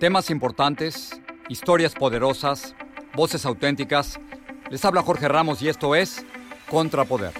Temas importantes, historias poderosas, voces auténticas. Les habla Jorge Ramos y esto es Contrapoder.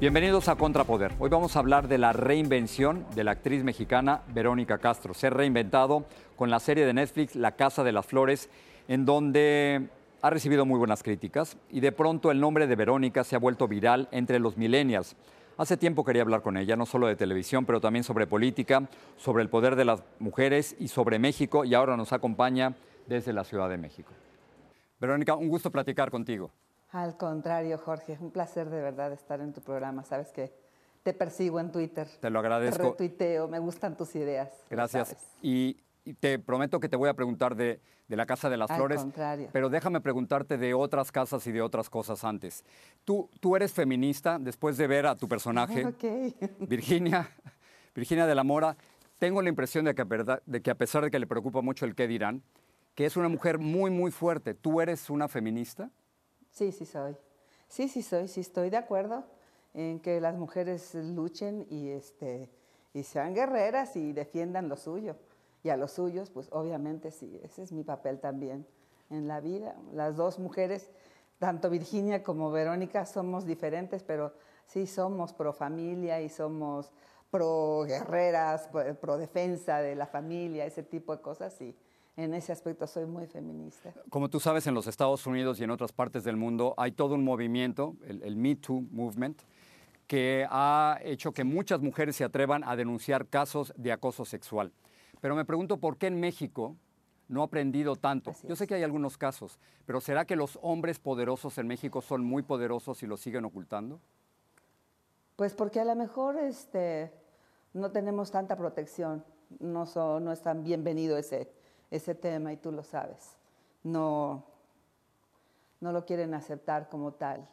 Bienvenidos a Contrapoder. Hoy vamos a hablar de la reinvención de la actriz mexicana Verónica Castro. Se ha reinventado con la serie de Netflix La Casa de las Flores, en donde ha recibido muy buenas críticas y de pronto el nombre de Verónica se ha vuelto viral entre los millennials. Hace tiempo quería hablar con ella, no solo de televisión, pero también sobre política, sobre el poder de las mujeres y sobre México, y ahora nos acompaña desde la Ciudad de México. Verónica, un gusto platicar contigo. Al contrario, Jorge, un placer de verdad estar en tu programa. Sabes que te persigo en Twitter. Te lo agradezco. Te retuiteo, me gustan tus ideas. Gracias. Y, y te prometo que te voy a preguntar de, de la Casa de las Al Flores. contrario. Pero déjame preguntarte de otras casas y de otras cosas antes. Tú, tú eres feminista después de ver a tu personaje. Virginia, Virginia de la Mora. Tengo la impresión de que, a verdad- de que a pesar de que le preocupa mucho el qué dirán, que es una mujer muy, muy fuerte. ¿Tú eres una feminista? Sí, sí soy. Sí, sí soy, sí estoy de acuerdo en que las mujeres luchen y, este, y sean guerreras y defiendan lo suyo. Y a los suyos, pues obviamente sí, ese es mi papel también en la vida. Las dos mujeres, tanto Virginia como Verónica, somos diferentes, pero sí somos pro familia y somos pro guerreras, pro, defensa de la familia, ese tipo de cosas. Y en ese aspecto soy muy feminista. Como tú sabes, en los Estados Unidos y en otras partes del mundo hay todo un movimiento, el, el Me Too Movement, que ha hecho que muchas mujeres se atrevan a denunciar casos de acoso sexual. Pero me pregunto por qué en México no ha aprendido tanto. Yo sé que hay algunos casos, pero ¿será que los hombres poderosos en México son muy poderosos y lo siguen ocultando? Pues porque a lo mejor este, no tenemos tanta protección, no, so- no es tan bienvenido ese, ese tema y tú lo sabes. No, no lo quieren aceptar como tal.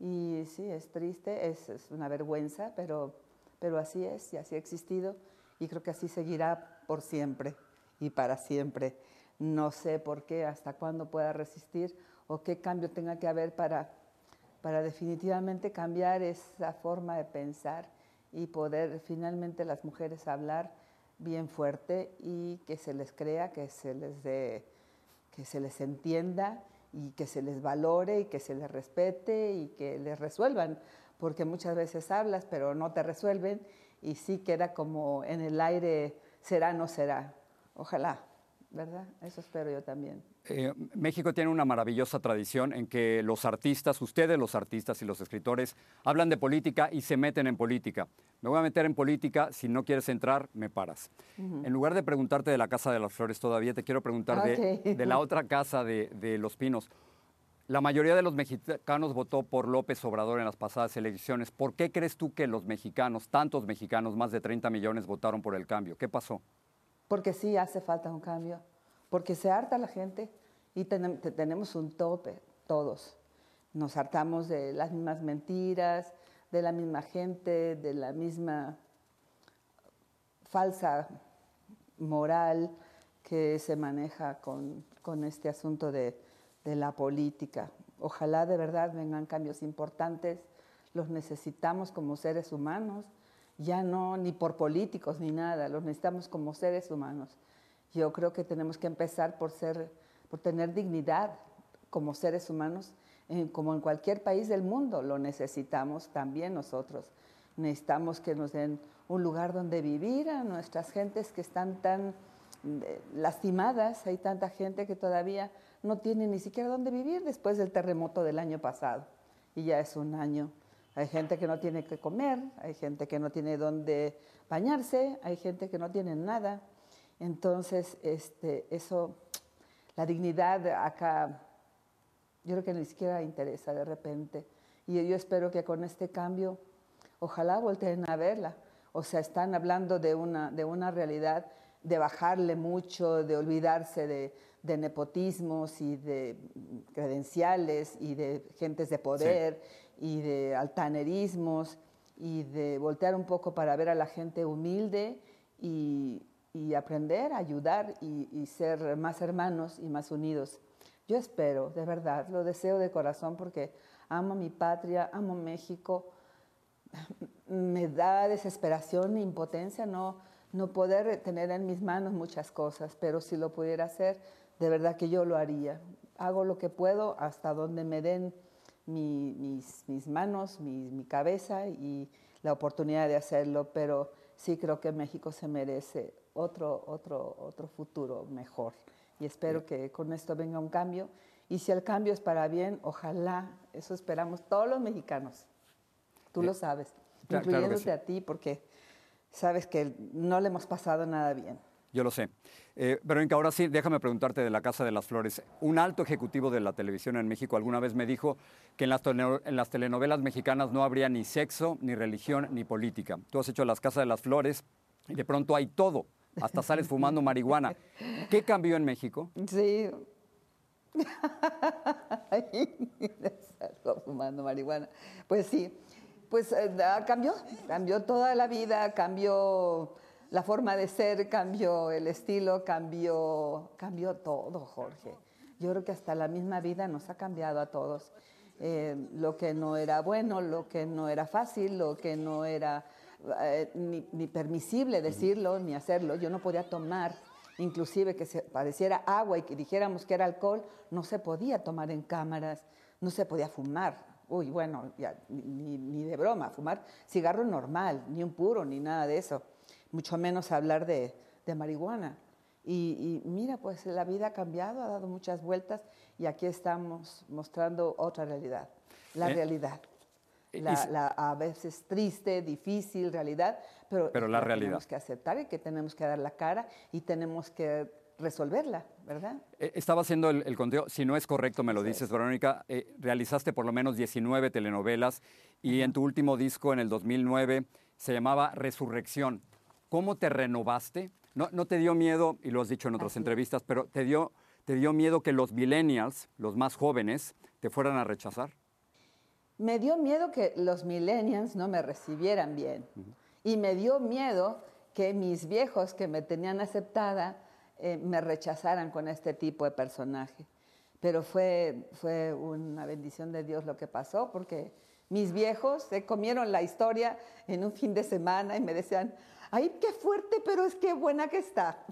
Y sí, es triste, es, es una vergüenza, pero, pero así es y así ha existido y creo que así seguirá por siempre y para siempre. No sé por qué, hasta cuándo pueda resistir o qué cambio tenga que haber para, para definitivamente cambiar esa forma de pensar y poder finalmente las mujeres hablar bien fuerte y que se les crea, que se les que se les entienda y que se les valore y que se les respete y que les resuelvan, porque muchas veces hablas pero no te resuelven y sí queda como en el aire, será, no será. Ojalá, ¿verdad? Eso espero yo también. Eh, México tiene una maravillosa tradición en que los artistas, ustedes los artistas y los escritores, hablan de política y se meten en política. Me voy a meter en política, si no quieres entrar, me paras. En lugar de preguntarte de la Casa de las Flores todavía, te quiero preguntar de, de la otra casa de, de Los Pinos. La mayoría de los mexicanos votó por López Obrador en las pasadas elecciones. ¿Por qué crees tú que los mexicanos, tantos mexicanos, más de 30 millones, votaron por el cambio? ¿Qué pasó? Porque sí hace falta un cambio, porque se harta la gente y tenemos un tope, todos. Nos hartamos de las mismas mentiras, de la misma gente, de la misma falsa moral que se maneja con, con este asunto de de la política. Ojalá de verdad vengan cambios importantes, los necesitamos como seres humanos, ya no ni por políticos ni nada, los necesitamos como seres humanos. Yo creo que tenemos que empezar por ser, por tener dignidad como seres humanos, como en cualquier país del mundo, lo necesitamos también nosotros. Necesitamos que nos den un lugar donde vivir a nuestras gentes que están tan lastimadas, hay tanta gente que todavía no tiene ni siquiera dónde vivir después del terremoto del año pasado. Y ya es un año. Hay gente que no tiene que comer, hay gente que no tiene dónde bañarse, hay gente que no tiene nada. Entonces, este, eso, la dignidad acá, yo creo que ni siquiera interesa de repente. Y yo espero que con este cambio, ojalá volteen a verla. O sea, están hablando de una, de una realidad de bajarle mucho, de olvidarse de, nepotismos y de credenciales y de gentes de poder y de altanerismos y de voltear un poco para ver a la gente humilde y, aprender a ayudar y, y, ser más hermanos y más unidos. Yo espero, de verdad, lo deseo de corazón porque amo mi patria, amo México. Me da desesperación e impotencia no no poder tener en mis manos muchas cosas, pero si lo pudiera hacer, de verdad que yo lo haría. Hago lo que puedo hasta donde me den mis, manos, mi, cabeza y la oportunidad de hacerlo, pero sí creo que México se merece otro, otro, otro futuro mejor. Y espero que con esto venga un cambio. Y si el cambio es para bien, ojalá, eso esperamos todos los mexicanos. Tú lo sabes, incluyéndote a ti, porque sabes que no le hemos pasado nada bien. Yo lo sé. Eh, Verónica, ahora sí, déjame preguntarte de la Casa de las Flores. Un alto ejecutivo de la televisión en México alguna vez me dijo que en las, en las telenovelas mexicanas no habría ni sexo, ni religión, ni política. Tú has hecho las Casas de las Flores y de pronto hay todo. Hasta sales fumando marihuana. ¿Qué cambió en México? Sí. Salgo fumando marihuana. Pues sí pues eh, cambió, cambió toda la vida, cambió la forma de ser, cambió el estilo, cambió, cambió todo, Jorge. Yo creo que hasta la misma vida nos ha cambiado a todos. Eh, lo que no era bueno, lo que no era fácil, lo que no era eh, ni, ni, permisible decirlo ni hacerlo. Yo no podía tomar, inclusive que se pareciera agua y que dijéramos que era alcohol, no se podía tomar en cámaras, no se podía fumar uy, bueno, ya, ni, de broma, fumar cigarro normal, ni un puro, ni nada de eso, mucho menos hablar de, marihuana. Y, mira, pues la vida ha cambiado, ha dado muchas vueltas y aquí estamos mostrando otra realidad, la eh, realidad. La, a veces triste, difícil realidad, pero, pero la realidad. tenemos que aceptar y que tenemos que dar la cara y tenemos que resolverla, ¿verdad? Eh, estaba haciendo el, conteo, si no es correcto me lo dices, Verónica, eh, realizaste por lo menos 19 telenovelas y en tu último disco, en el 2009, se llamaba Resurrección. ¿Cómo te renovaste? No, no te dio miedo, y lo has dicho en otras entrevistas, pero te dio, te dio miedo que los millennials, los más jóvenes, te fueran a rechazar. Me dio miedo que los millennials no me recibieran bien. Y me dio miedo que mis viejos que me tenían aceptada eh, me rechazaran con este tipo de personaje. Pero fue, fue una bendición de Dios lo que pasó, porque mis viejos se comieron la historia en un fin de semana y me decían, ay, qué fuerte, pero es que buena que está.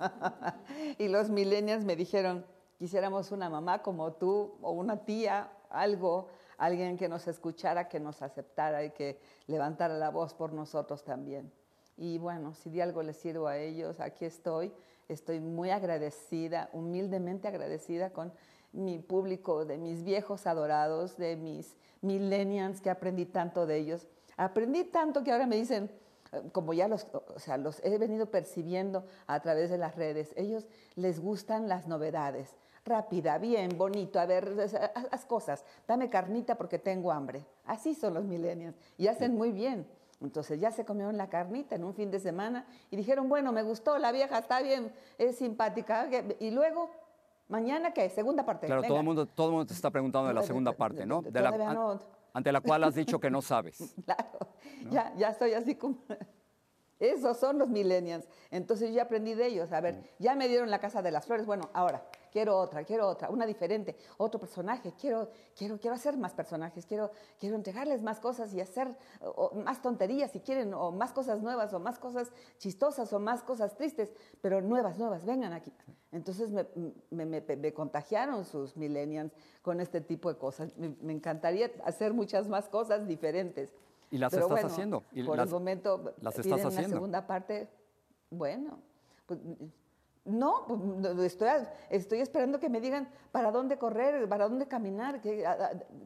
y los millennials me dijeron, quisiéramos una mamá como tú o una tía, algo, alguien que nos escuchara, que nos aceptara y que levantara la voz por nosotros también. Y bueno, si de algo les sirvo a ellos, aquí estoy. Estoy muy agradecida, humildemente agradecida con mi público, de mis viejos adorados, de mis millennials, que aprendí tanto de ellos. Aprendí tanto que ahora me dicen, eh, como ya los, o sea, los he venido percibiendo a través de las redes, ellos les gustan las novedades. rápida, bien, bonito, a ver, haz cosas, dame carnita porque tengo hambre. Así son los millennials y hacen muy bien. Entonces ya se comieron la carnita en un fin de semana y dijeron, bueno, me gustó, la vieja está bien, es simpática. Y luego, mañana qué, segunda parte. Claro, todo el, mundo, todo el mundo te está preguntando de la segunda parte, ¿no? De la, ante la cual has dicho que no sabes. claro, ya, ya estoy así como... Esos son los millennials. Entonces yo ya aprendí de ellos. A ver, mm. ya me dieron la casa de las flores. Bueno, ahora quiero otra, quiero otra, una diferente, otro personaje. Quiero, quiero, quiero hacer más personajes. Quiero, quiero entregarles más cosas y hacer más tonterías si quieren, o más cosas nuevas, o más cosas chistosas, o más cosas tristes, pero nuevas, nuevas. Vengan aquí. Entonces me, me, me, contagiaron sus millennials con este tipo de cosas. Me, encantaría hacer muchas más cosas diferentes. Y las estás haciendo. Y por el momento las estás haciendo. la segunda parte, bueno, pues, no, pues, estoy, estoy esperando que me digan para dónde correr, para dónde caminar, que,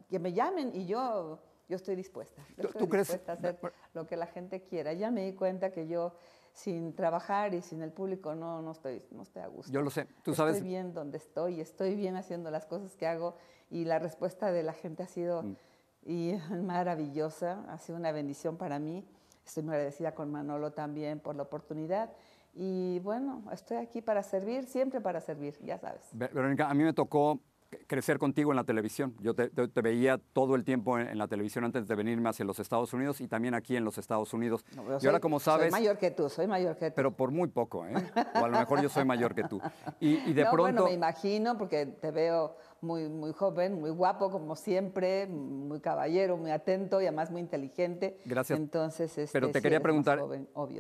que me llamen y yo, yo estoy dispuesta. estoy ¿Tú dispuesta a hacer lo que la gente quiera. Ya me di cuenta que yo sin trabajar y sin el público no, no, estoy, no estoy a gusto. Yo lo sé, tú sabes. Estoy bien donde estoy, estoy bien haciendo las cosas que hago y la respuesta de la gente ha sido... Mm y maravillosa, ha sido una bendición para mí. Estoy muy agradecida con Manolo también por la oportunidad. Y bueno, estoy aquí para servir, siempre para servir, ya sabes. Verónica, a mí me tocó crecer contigo en la televisión. Yo te, veía todo el tiempo en, la televisión antes de venirme hacia los Estados Unidos y también aquí en los Estados Unidos. y ahora, como sabes... Soy mayor que tú, soy mayor que tú. Pero por muy poco, ¿eh? O a lo mejor yo soy mayor que tú. Y, de pronto... Bueno, me imagino, porque te veo muy, muy joven, muy guapo, como siempre, muy caballero, muy atento y además muy inteligente. Gracias. Entonces, este, Pero te quería preguntar,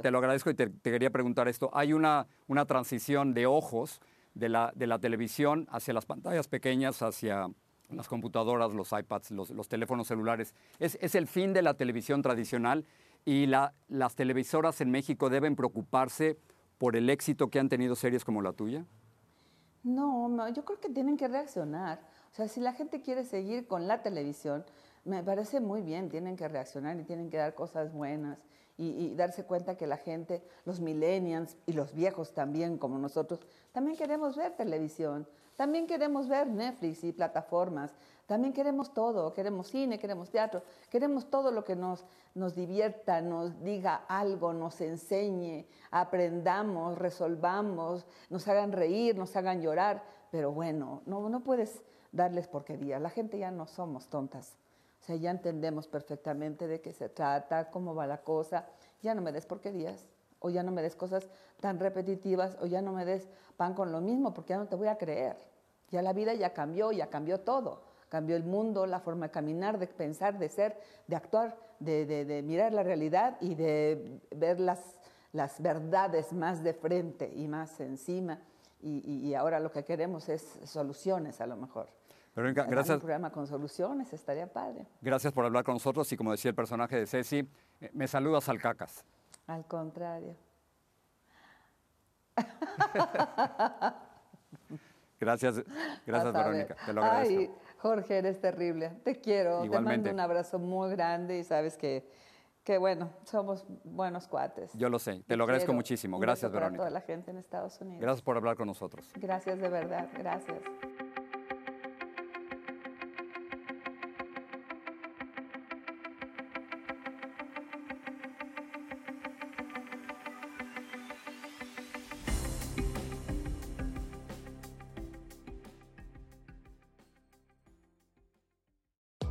te lo agradezco y te, te, quería preguntar esto. Hay una, una transición de ojos de la, de la televisión hacia las pantallas pequeñas, hacia las computadoras, los iPads, los, teléfonos celulares. Es, es, el fin de la televisión tradicional y la, las televisoras en México deben preocuparse por el éxito que han tenido series como la tuya. No, no, yo creo que tienen que reaccionar. O sea, si la gente quiere seguir con la televisión, me parece muy bien, tienen que reaccionar y tienen que dar cosas buenas y, darse cuenta que la gente, los millennials y los viejos también, como nosotros, también queremos ver televisión, también queremos ver Netflix y plataformas, también queremos todo, queremos cine, queremos teatro, queremos todo lo que nos, divierta, nos diga algo, nos enseñe, aprendamos, resolvamos, nos hagan reír, nos hagan llorar, pero bueno, no, no puedes darles porquería, la gente ya no somos tontas. O sea, ya entendemos perfectamente de qué se trata, cómo va la cosa. Ya no me des porquerías, o ya no me des cosas tan repetitivas, o ya no me des pan con lo mismo, porque ya no te voy a creer. Ya la vida ya cambió, ya cambió todo. Cambió el mundo, la forma de caminar, de pensar, de ser, de actuar, de, mirar la realidad y de ver las, las verdades más de frente y más encima. y ahora lo que queremos es soluciones a lo mejor. Verónica, gracias. Un programa con soluciones, estaría padre. Gracias por hablar con nosotros y como decía el personaje de Ceci, eh, me saludas al cacas. Al contrario. gracias, gracias Verónica, te lo agradezco. Ay, Jorge, eres terrible. Te quiero, te mando un abrazo muy grande y sabes que, que bueno, somos buenos cuates. Yo lo sé, te, lo agradezco muchísimo. Gracias, Verónica. toda la gente en Estados Unidos. Gracias por hablar con nosotros. Gracias de verdad, gracias.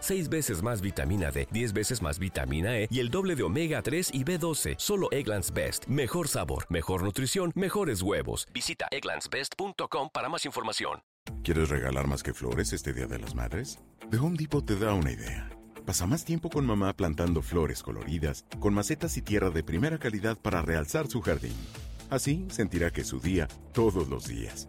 6 veces más vitamina D, 10 veces más vitamina E y el doble de omega 3 y B12. Solo Egglands Best. Mejor sabor, mejor nutrición, mejores huevos. Visita egglandsbest.com para más información. ¿Quieres regalar más que flores este Día de las Madres? The Home Depot te da una idea. Pasa más tiempo con mamá plantando flores coloridas, con macetas y tierra de primera calidad para realzar su jardín. Así sentirá que es su día todos los días.